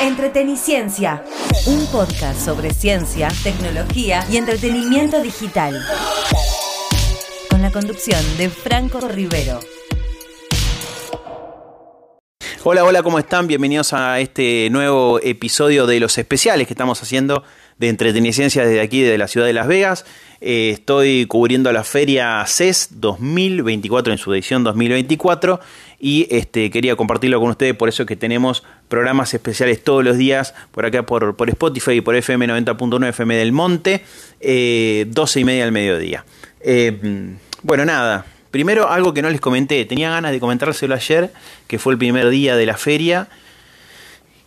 Entreteniciencia, un podcast sobre ciencia, tecnología y entretenimiento digital. Con la conducción de Franco Rivero. Hola, hola, ¿cómo están? Bienvenidos a este nuevo episodio de los especiales que estamos haciendo de Entreteniciencia desde aquí, de la ciudad de Las Vegas. Eh, estoy cubriendo la feria CES 2024 en su edición 2024 y este, quería compartirlo con ustedes, por eso es que tenemos programas especiales todos los días por acá por, por Spotify y por FM 90.1 FM del Monte, eh, 12 y media al mediodía. Eh, bueno, nada, primero algo que no les comenté, tenía ganas de comentárselo ayer, que fue el primer día de la feria.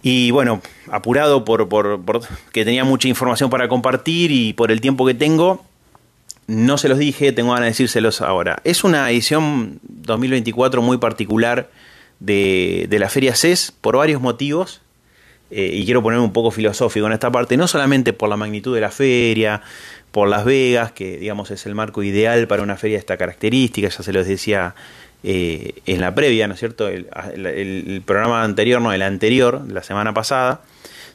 Y bueno, apurado por, por, por, que tenía mucha información para compartir y por el tiempo que tengo, no se los dije, tengo ganas de decírselos ahora. Es una edición 2024 muy particular de, de la Feria CES por varios motivos. Eh, y quiero ponerme un poco filosófico en esta parte, no solamente por la magnitud de la feria, por Las Vegas, que digamos es el marco ideal para una feria de esta característica, ya se los decía eh, en la previa, ¿no es cierto? El, programa anterior, no, el anterior, la semana pasada,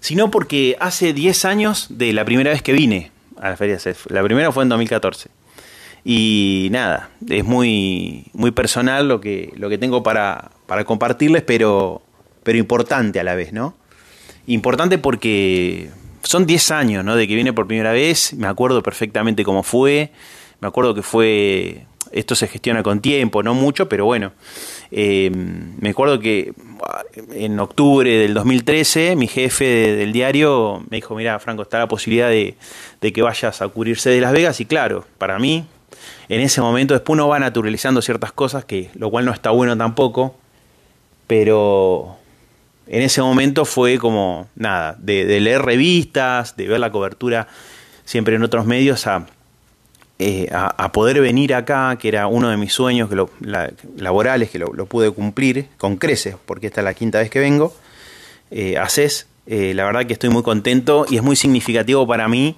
sino porque hace 10 años de la primera vez que vine a la Feria CEF. La primera fue en 2014. Y nada, es muy, muy personal lo que, lo que tengo para, para compartirles, pero, pero importante a la vez, ¿no? Importante porque son 10 años, ¿no? De que viene por primera vez, me acuerdo perfectamente cómo fue, me acuerdo que fue esto se gestiona con tiempo, no mucho, pero bueno. Eh, me acuerdo que en octubre del 2013 mi jefe del diario me dijo, mira Franco, está la posibilidad de, de, que vayas a cubrirse de Las Vegas y claro, para mí, en ese momento después uno va naturalizando ciertas cosas, que lo cual no está bueno tampoco, pero en ese momento fue como, nada, de, leer revistas, de ver la cobertura siempre en otros medios a eh, a, a, poder venir acá, que era uno de mis sueños que lo, la, laborales, que lo, pude cumplir con creces, porque esta es la quinta vez que vengo, eh, a CES. Eh, la verdad que estoy muy contento y es muy significativo para mí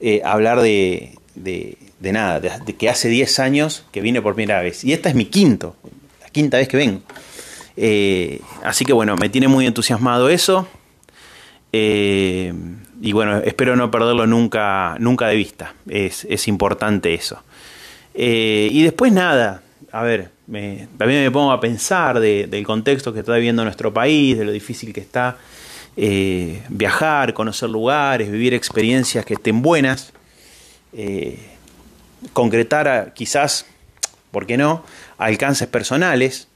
eh, hablar de, de, de nada, de, de, que hace 10 años que vine por primera vez. Y esta es mi quinto, la quinta vez que vengo. Eh, así que bueno, me tiene muy entusiasmado eso. Eh, y bueno, espero no perderlo nunca, nunca de vista. Es, es importante eso. Eh, y después nada, a ver, también me pongo a pensar de, del contexto que está viviendo nuestro país, de lo difícil que está viajar, conocer lugares, vivir experiencias que estén buenas, concretar a, quizás, ¿por qué no?, alcances personales,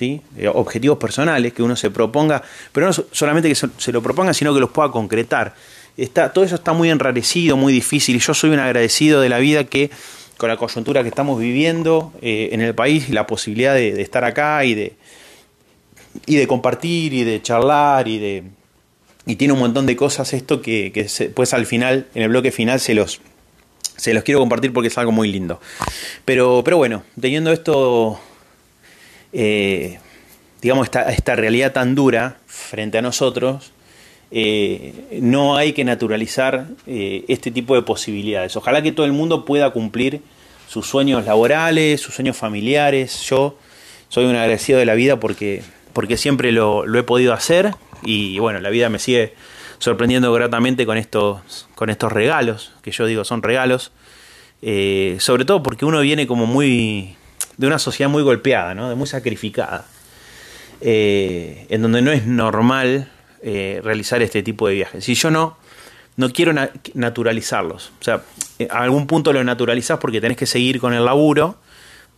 ¿sí? objetivos personales que uno se proponga, pero no solamente que se lo proponga, sino que los pueda concretar. Está, todo eso está muy enrarecido, muy difícil, y yo soy un agradecido de la vida que con la coyuntura que estamos viviendo eh, en el país, la posibilidad de, estar acá y de, y de compartir y de charlar y de... Y tiene un montón de cosas esto que, pues al final, en el bloque final, se los, se los quiero compartir porque es algo muy lindo. Pero, pero bueno, teniendo esto eh, digamos, esta, esta, realidad tan dura frente a nosotros, eh, no hay que naturalizar eh, este tipo de posibilidades. Ojalá que todo el mundo pueda cumplir sus sueños laborales, sus sueños familiares. Yo soy un agradecido de la vida porque, porque siempre lo, lo he podido hacer y bueno, la vida me sigue sorprendiendo gratamente con estos, con estos regalos, que yo digo son regalos, sobre todo porque uno viene como muy de una sociedad muy golpeada, ¿no? de muy sacrificada, eh, en donde no es normal eh, realizar este tipo de viajes. Si yo no, no quiero na naturalizarlos, o sea, a algún punto lo naturalizás porque tenés que seguir con el laburo,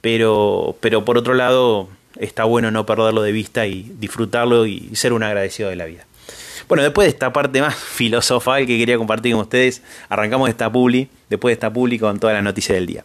pero, pero por otro lado está bueno no perderlo de vista y disfrutarlo y ser un agradecido de la vida. Bueno, después de esta parte más filosofal que quería compartir con ustedes, arrancamos esta publi, después de esta publi con toda la noticia del día.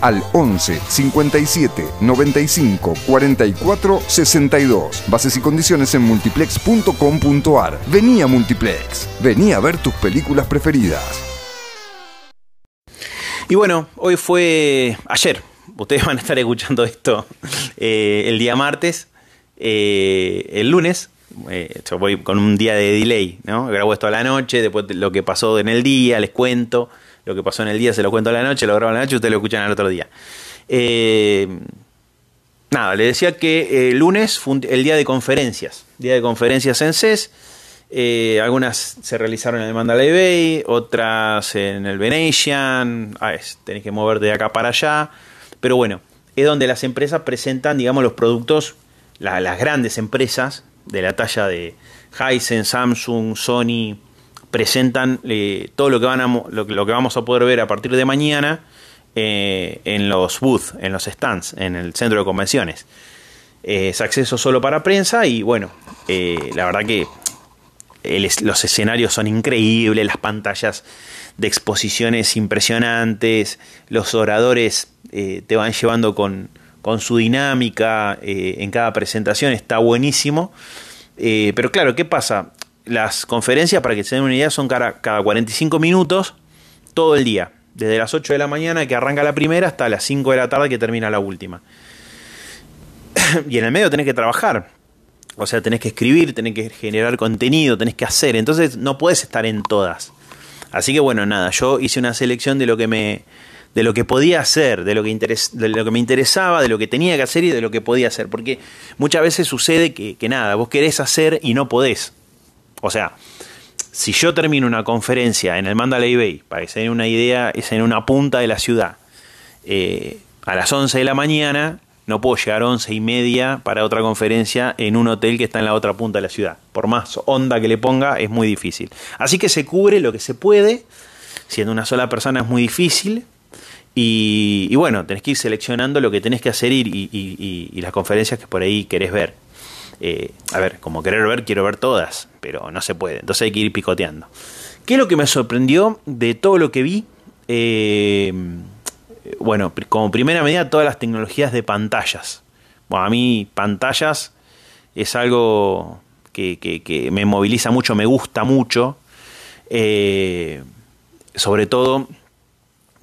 al 11 57 95 44 62. Bases y condiciones en multiplex.com.ar. Vení a Multiplex. Vení a ver tus películas preferidas. Y bueno, hoy fue ayer. Ustedes van a estar escuchando esto eh, el día martes. Eh, el lunes, eh, yo voy con un día de delay, ¿no? Grabo esto a la noche, después lo que pasó en el día, les cuento. Lo que pasó en el día se lo cuento a la noche, lo grabo a la noche, ustedes lo escuchan al otro día. nada, le decía que el lunes fue el día de conferencias. Día de conferencias en CES. Eh, algunas se realizaron en el Mandalay Bay, otras en el Venetian. Ah, tenés que mover de acá para allá. Pero bueno, es donde las empresas presentan, digamos, los productos, las grandes empresas de la talla de Hisense, Samsung, Sony, presentan eh, todo lo que, van a, lo, que vamos a poder ver a partir de mañana eh, en los booths, en los stands, en el centro de convenciones. es acceso solo para prensa y bueno, la verdad que los escenarios son increíbles, las pantallas de exposiciones impresionantes, los oradores eh, te van llevando con, su dinámica eh, en cada presentación, está buenísimo. Eh, pero claro, ¿qué pasa? Las conferencias, para que se den una idea, son cada, cada 45 minutos todo el día, desde las 8 de la mañana que arranca la primera hasta las 5 de la tarde que termina la última. y en el medio tenés que trabajar, o sea, tenés que escribir, tenés que generar contenido, tenés que hacer. Entonces no puedes estar en todas. Así que bueno, nada, yo hice una selección de lo que me de lo que podía hacer, de lo que, de lo que me interesaba, de lo que tenía que hacer y de lo que podía hacer. Porque muchas veces sucede que, que nada, vos querés hacer y no podés. O sea, si yo termino una conferencia en el Mandalay Bay, para que se den una idea, es en una punta de la ciudad, eh, a las 11 de la mañana, no puedo llegar a once y media para otra conferencia en un hotel que está en la otra punta de la ciudad. Por más onda que le ponga, es muy difícil. Así que se cubre lo que se puede. Siendo una sola persona es muy difícil. Y, bueno, tenés que ir seleccionando lo que tenés que hacer y, y, las conferencias que por ahí querés ver. Eh, a ver, como querer ver, quiero ver todas, pero no se puede. Entonces hay que ir picoteando. ¿Qué es lo que me sorprendió de todo lo que vi? Eh, bueno, como primera medida, todas las tecnologías de pantallas. Bueno, a mí pantallas es algo que, me moviliza mucho, me gusta mucho, eh, sobre todo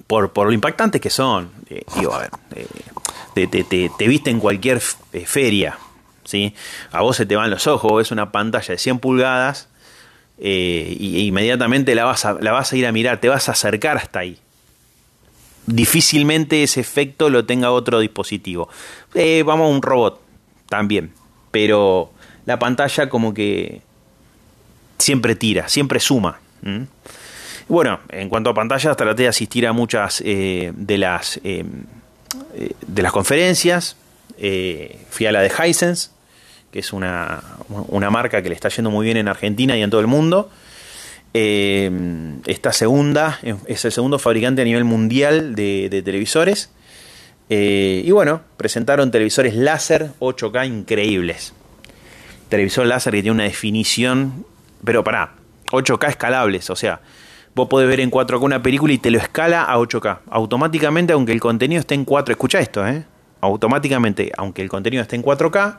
por, lo impactantes que son. Eh, digo, a ver, te, viste en cualquier feria, A vos se te van los ojos, es una pantalla de 100 pulgadas y inmediatamente la vas, a, la vas a ir a mirar, te vas a acercar hasta ahí difícilmente ese efecto lo tenga otro dispositivo. Eh, vamos a un robot también, pero la pantalla como que siempre tira, siempre suma. Bueno, en cuanto a pantallas, traté de asistir a muchas eh, de, las, eh, de las conferencias. fui a la de Hisense, que es una, una marca que le está yendo muy bien en Argentina y en todo el mundo. Eh, esta segunda es el segundo fabricante a nivel mundial de, televisores. Eh, y bueno, presentaron televisores láser 8K increíbles. Televisor láser que tiene una definición, pero para 8K escalables, o sea, vos podés ver en 4K una película y te lo escala a 8K. Automáticamente, aunque el contenido esté en 4, escucha esto, ¿eh? Automáticamente, aunque el contenido esté en 4K,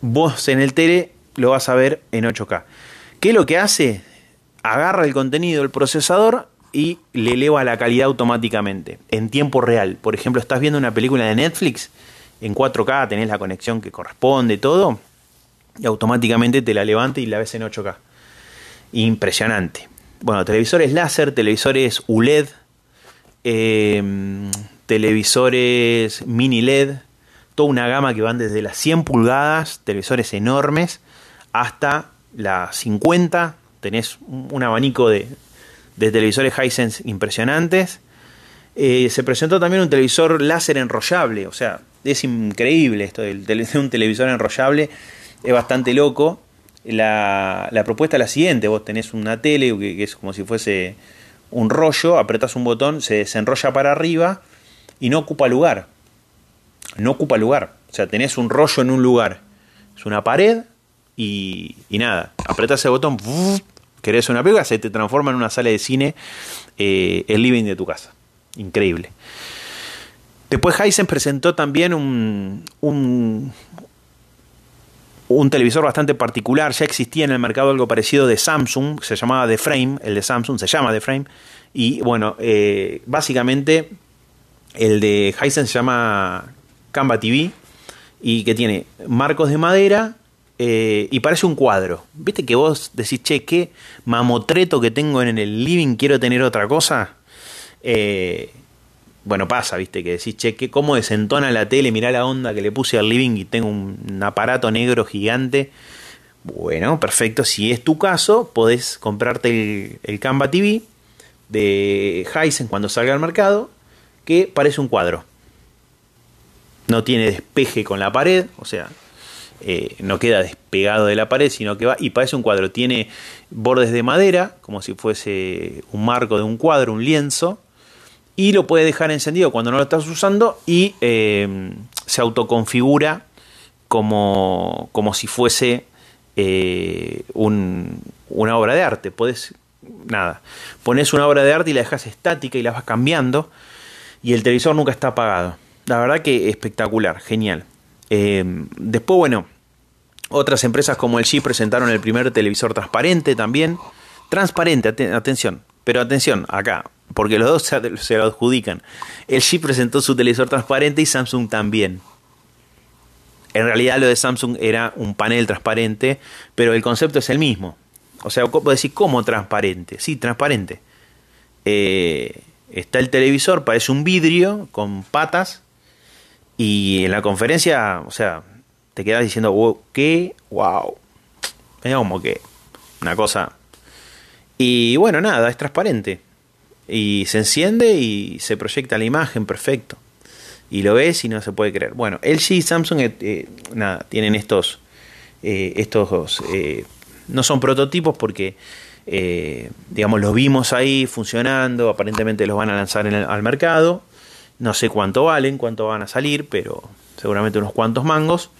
vos en el tele lo vas a ver en 8K. ¿Qué es lo que hace? agarra el contenido del procesador y le eleva la calidad automáticamente, en tiempo real. Por ejemplo, estás viendo una película de Netflix en 4K, tenés la conexión que corresponde, todo, y automáticamente te la levanta y la ves en 8K. Impresionante. Bueno, televisores láser, televisores ULED, em, televisores mini LED, una gama que van desde las 100 pulgadas, televisores enormes, hasta las 50, tenés un abanico de, televisores Hisense impresionantes. Eh, se presentó también un televisor láser enrollable, o sea, es increíble esto de un televisor enrollable, es bastante loco. La, propuesta es la siguiente, vos tenés una tele que, es como si fuese un rollo, apretás un botón, se desenrolla para arriba y no ocupa lugar. No ocupa lugar. O sea, tenés un rollo en un lugar. Es una pared y, nada, apretás el botón, querés una película, se te transforma en una sala de cine eh, el living de tu casa. Increíble. Después Hisense presentó también un, un, televisor bastante particular. Ya existía en el mercado algo parecido de Samsung, se llamaba The Frame, el de Samsung se llama The Frame. Y bueno, eh, básicamente el de Hisense se llama Canva TV y que tiene marcos de madera eh, y parece un cuadro. ¿Viste que vos decís, che, qué mamotreto que tengo en el living, quiero tener otra cosa? Eh, bueno, pasa, viste, que decís, che, que cómo desentona la tele, mirá la onda que le puse al living y tengo un, aparato negro gigante. Bueno, perfecto, si es tu caso, podés comprarte el, el Canva TV de Hisense cuando salga al mercado, que parece un cuadro. No tiene despeje con la pared, o sea, eh, no queda despegado de la pared, sino que va y parece un cuadro. Tiene bordes de madera, como si fuese un marco de un cuadro, un lienzo, y lo puede dejar encendido cuando no lo estás usando y eh, se autoconfigura como, como si fuese eh, una obra de arte. Puedes, nada, pones una obra de arte y la dejas estática y la vas cambiando y el televisor nunca está apagado. La verdad que espectacular, genial. Eh, después, bueno, otras empresas como el G presentaron el primer televisor transparente también. Transparente, atención. Pero atención, acá, porque los dos se, lo adjudican. El G presentó su televisor transparente y Samsung también. En realidad lo de Samsung era un panel transparente, pero el concepto es el mismo. O sea, puedo decir, ¿cómo transparente? Sí, transparente. Eh, está el televisor, parece un vidrio con patas. Y en la conferencia, o sea, te quedas diciendo, ¿qué? ¡Wow! Es como que una cosa. Y bueno, nada, es transparente y se enciende y se proyecta la imagen perfecto. Y lo ves y no se puede creer. Bueno, LG y Samsung eh, eh, nada, tienen estos, eh, estos no son prototipos porque, digamos, los vimos ahí funcionando, aparentemente los van a lanzar al mercado. No sé cuánto valen, cuánto van a salir, pero seguramente unos cuantos mangos.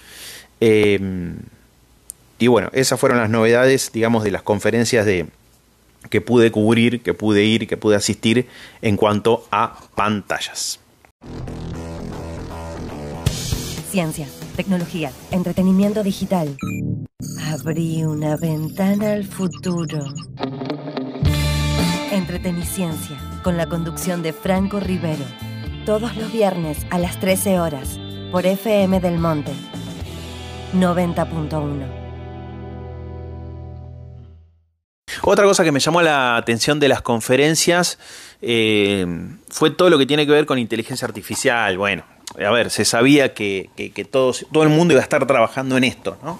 y bueno, esas fueron las novedades, digamos, de las conferencias de, que pude cubrir, que pude ir, que pude asistir en cuanto a pantallas. Ciencia, tecnología, entretenimiento digital. Abrí una ventana al futuro. Entreteniciencia, con la conducción de Franco Rivero. Todos los viernes a las 13 horas, por FM del Monte. 90.1. Otra cosa que me llamó la atención de las conferencias eh, fue todo lo que tiene que ver con inteligencia artificial. Bueno, a ver, se sabía que, todo el mundo iba a estar trabajando en esto, ¿no?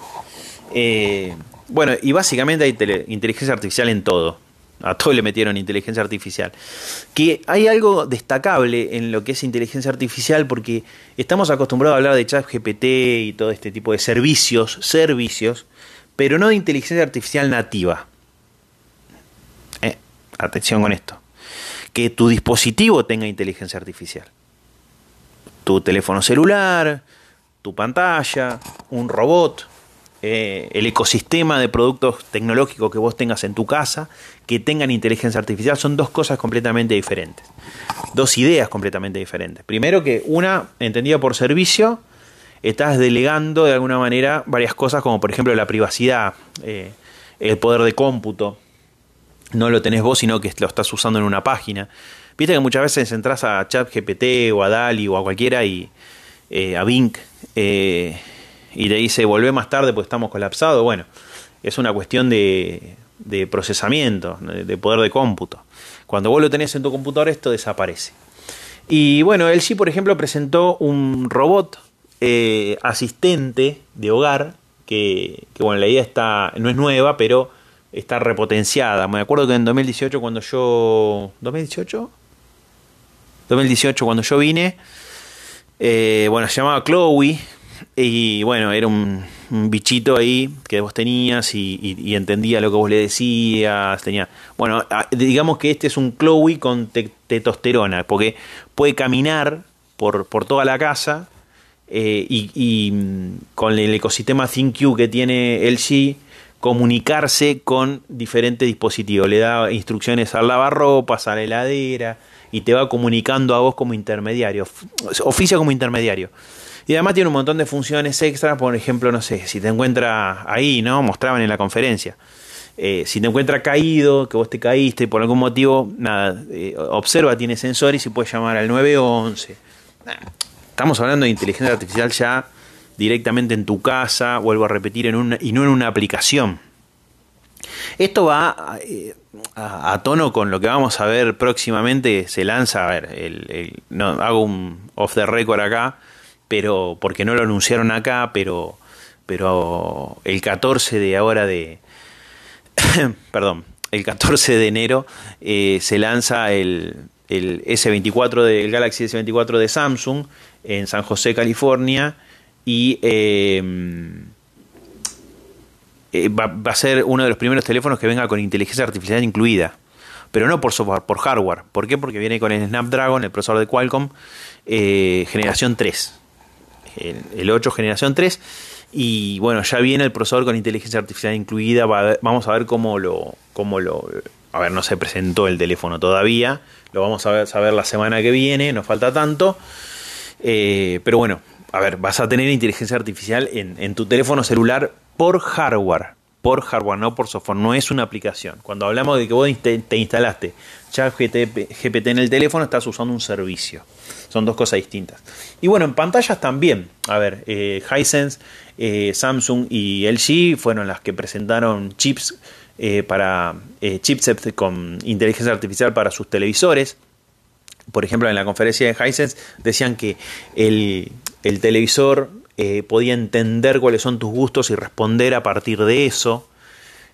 Eh, bueno, y básicamente hay inteligencia artificial en todo. A todo le metieron inteligencia artificial. Que hay algo destacable en lo que es inteligencia artificial porque estamos acostumbrados a hablar de chat GPT y todo este tipo de servicios, servicios, pero no de inteligencia artificial nativa atención con esto, que tu dispositivo tenga inteligencia artificial. Tu teléfono celular, tu pantalla, un robot, eh, el ecosistema de productos tecnológicos que vos tengas en tu casa, que tengan inteligencia artificial, son dos cosas completamente diferentes. Dos ideas completamente diferentes. Primero que una, entendida por servicio, estás delegando de alguna manera varias cosas como por ejemplo la privacidad, eh, el poder de cómputo, no lo tenés vos, sino que lo estás usando en una página. Viste que muchas veces entras a ChatGPT o a DALI o a cualquiera y eh, a Bing y te dice volvé más tarde porque estamos colapsados. Bueno, es una cuestión de, de procesamiento, de poder de cómputo. Cuando vos lo tenés en tu computador esto desaparece. Y bueno, él sí, por ejemplo, presentó un robot eh, asistente de hogar que, bueno, la idea está, no es nueva, pero está repotenciada. Me acuerdo que en 2018 cuando yo... ¿2018? 2018 cuando yo vine, eh, bueno, se llamaba Chloe y bueno, era un, bichito ahí que vos tenías y, entendía lo que vos le decías. Tenía, bueno, digamos que este es un Chloe con testosterona, porque puede caminar por, por toda la casa eh, y, y, mm, con el ecosistema ThinQ que tiene LG comunicarse con diferentes dispositivos. Le da instrucciones al lavarropas, a la heladera, y te va comunicando a vos como intermediario, oficia como intermediario. Y además tiene un montón de funciones extras, por ejemplo, no sé, si te encuentra ahí, ¿no? Mostraban en la conferencia. Eh, si te encuentra caído, que vos te caíste por algún motivo, nada, eh, observa, tiene sensores y puedes llamar al 911. estamos hablando de inteligencia artificial ya directamente en tu casa, vuelvo a repetir, en una, y no en una aplicación. Esto va eh, a, tono con lo que vamos a ver próximamente. Se lanza, a ver, no, hago un off the record acá, pero porque no lo anunciaron acá, pero, pero el 14 de ahora de, perdón, el 14 de enero eh, se lanza el, el S24 del Galaxy S24 de Samsung en San José, California y em, eh, va, a ser uno de los primeros teléfonos que venga con inteligencia artificial incluida. Pero no por software, por hardware. ¿Por qué? Porque viene con el Snapdragon, el procesador de Qualcomm, eh, generación 3. El, 8 generación 3. Y bueno, ya viene el procesador con inteligencia artificial incluida. vamos a ver cómo lo, cómo lo... A ver, no se presentó el teléfono todavía. Lo vamos a ver, saber la semana que viene. No falta tanto. Eh, pero bueno, a ver, vas a tener inteligencia artificial en, tu teléfono celular por hardware, por hardware, no por software, no es una aplicación. Cuando hablamos de que vos te, instalaste GPT en el teléfono, estás usando un servicio. Son dos cosas distintas. Y bueno, en pantallas también. A ver, eh, Hisense, eh, Samsung y LG fueron las que presentaron chips eh, para eh, chipsets con inteligencia artificial para sus televisores. Por ejemplo, en la conferencia de Hisense decían que el, el televisor eh, podía entender cuáles son tus gustos y responder a partir de eso,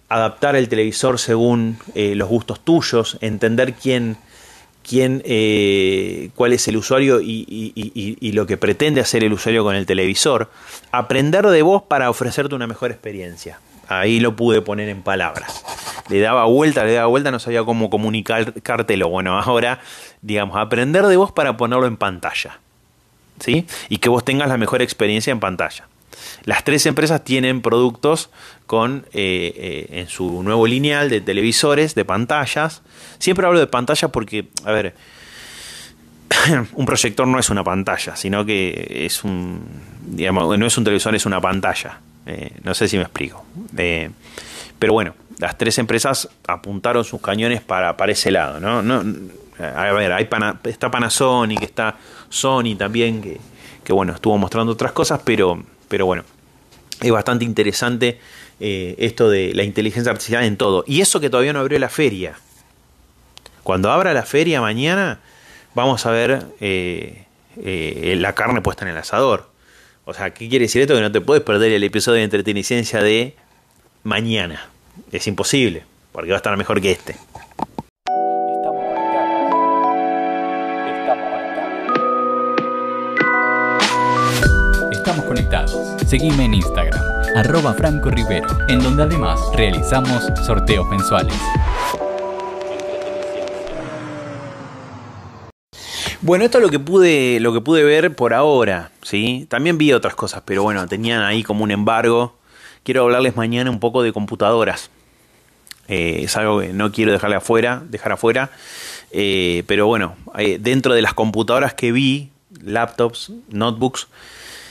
adaptar el televisor según eh, los gustos tuyos, entender quién, quién eh, cuál es el usuario y, y, lo que pretende hacer el usuario con el televisor, aprender de vos para ofrecerte una mejor experiencia. Ahí lo pude poner en palabras. Le daba vuelta, le daba vuelta, no sabía cómo comunicártelo. Bueno, ahora, digamos, aprender de vos para ponerlo en pantalla. ¿sí? Y que vos tengas la mejor experiencia en pantalla. Las tres empresas tienen productos con eh, eh, en su nuevo lineal de televisores, de pantallas. Siempre hablo de pantallas porque, a ver, un proyector no es una pantalla, sino que es un, digamos, no es un televisor, es una pantalla. Eh, no sé si me explico. pero bueno, las tres empresas apuntaron sus cañones para, para ese lado, ¿no? no a ver, hay está Panasonic, está Sony también, que, bueno, estuvo mostrando otras cosas, pero, pero bueno, es bastante interesante eh, esto de la inteligencia artificial en todo. Y eso que todavía no abrió la feria. Cuando abra la feria mañana, vamos a ver eh, eh, la carne puesta en el asador. O sea, ¿qué quiere decir esto? Que no te puedes perder el episodio de entreteniciencia de mañana. Es imposible, porque va a estar mejor que este. Seguime en Instagram, arroba Franco Rivero, en donde además realizamos sorteos mensuales. Bueno, esto es lo que pude, lo que pude ver por ahora, ¿sí? También vi otras cosas, pero bueno, tenían ahí como un embargo. Quiero hablarles mañana un poco de computadoras. Eh, es algo que no quiero dejarle afuera, dejar afuera. Eh, pero bueno, dentro de las computadoras que vi, laptops, notebooks,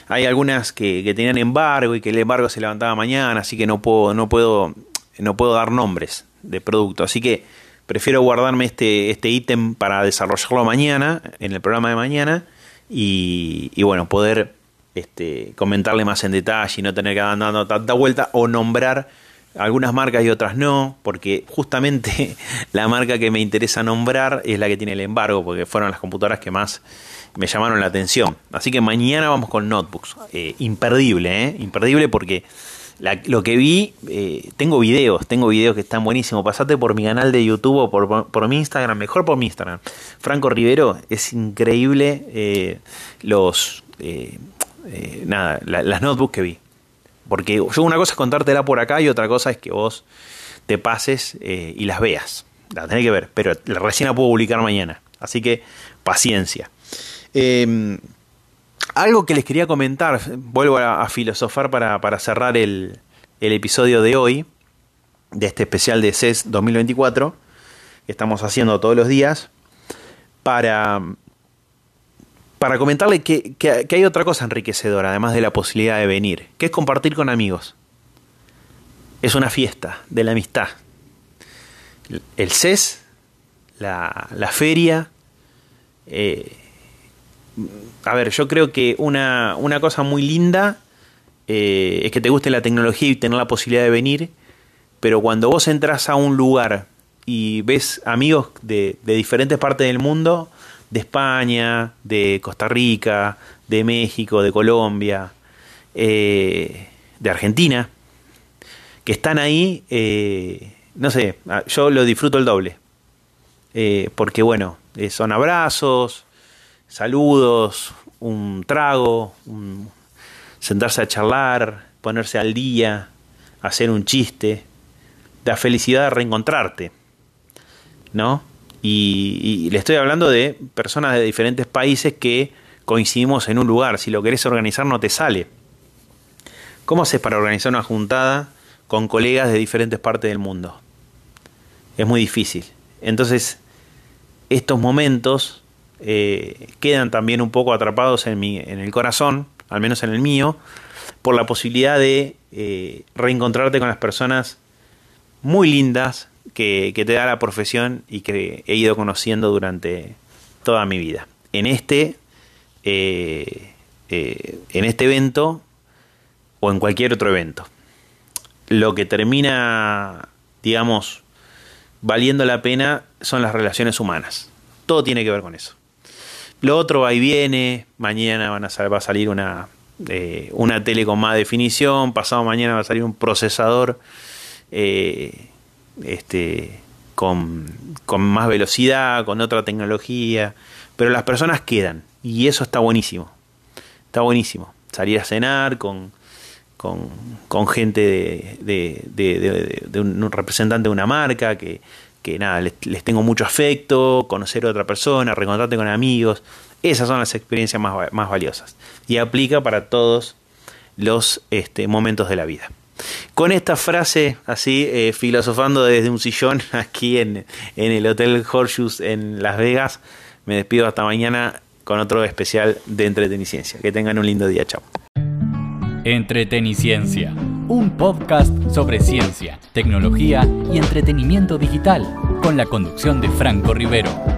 hay algunas que, tenían embargo y que el embargo se levantaba mañana, así que no puedo, no puedo, no puedo dar nombres de producto. Así que prefiero guardarme este, este ítem para desarrollarlo mañana, en el programa de mañana, y, bueno, poder este, comentarle más en detalle y no tener que dar dando tanta vuelta o nombrar algunas marcas y otras no, porque justamente la marca que me interesa nombrar es la que tiene el embargo, porque fueron las computadoras que más me llamaron la atención. Así que mañana vamos con notebooks. Eh, imperdible, ¿eh? Imperdible porque lo que vi, eh, tengo videos, tengo videos que están buenísimos. Pasate por mi canal de YouTube o por, mi Instagram, mejor por mi Instagram. Franco Rivero, es increíble eh, los... nada, las notebooks que vi. Porque yo una cosa es contártela por acá y otra cosa es que vos te pases y las veas. La tenés que ver, pero recién la puedo publicar mañana. Así que paciencia. Em, algo que les quería comentar, vuelvo a, filosofar para, cerrar el, episodio de hoy, de este especial de CES 2024, que estamos haciendo todos los días. para, para comentarle que, que, hay otra cosa enriquecedora, además de la posibilidad de venir, que es compartir con amigos. Es una fiesta de la amistad. El CES, la, la feria. Eh, a ver, yo creo que una, una cosa muy linda eh, es que te guste la tecnología y tener la posibilidad de venir, pero cuando vos entras a un lugar y ves amigos de, de diferentes partes del mundo, de España, de Costa Rica, de México, de Colombia, eh, de Argentina, que están ahí, eh, no sé, ah, yo lo disfruto el doble. Eh, porque bueno, son abrazos, saludos, un trago, sentarse a charlar, ponerse al día, hacer un chiste, la felicidad de reencontrarte, ¿no? Y, le estoy hablando de personas de diferentes países que coincidimos en un lugar. Si lo querés organizar no te sale. ¿Cómo haces para organizar una juntada con colegas de diferentes partes del mundo? Es muy difícil. Entonces, estos momentos eh, quedan también un poco atrapados en, mi, en el corazón, al menos en el mío, por la posibilidad de eh, reencontrarte con las personas muy lindas que, te da la profesión y que he ido conociendo durante toda mi vida. En este, eh, eh, en este evento o en cualquier otro evento. Lo que termina, digamos, valiendo la pena son las relaciones humanas. Todo tiene que ver con eso. Lo otro va y viene, mañana van a, va a salir una, eh, una tele con más definición, pasado mañana va a salir un procesador este, con, más velocidad, con otra tecnología, pero las personas quedan y eso está buenísimo. Está buenísimo. Salir a cenar con, con, gente de, un representante de una marca que, nada, les, tengo mucho afecto, conocer a otra persona, reencontrarte con amigos. Esas son las experiencias más, más valiosas. Y aplica para todos los este, momentos de la vida. Con esta frase, así, eh, filosofando desde un sillón aquí en, en el Hotel Horseshoes en Las Vegas, me despido hasta mañana con otro especial de Entreteniciencia. Que tengan un lindo día, chao. Entreteniciencia, un podcast sobre ciencia, tecnología y entretenimiento digital, con la conducción de Franco Rivero.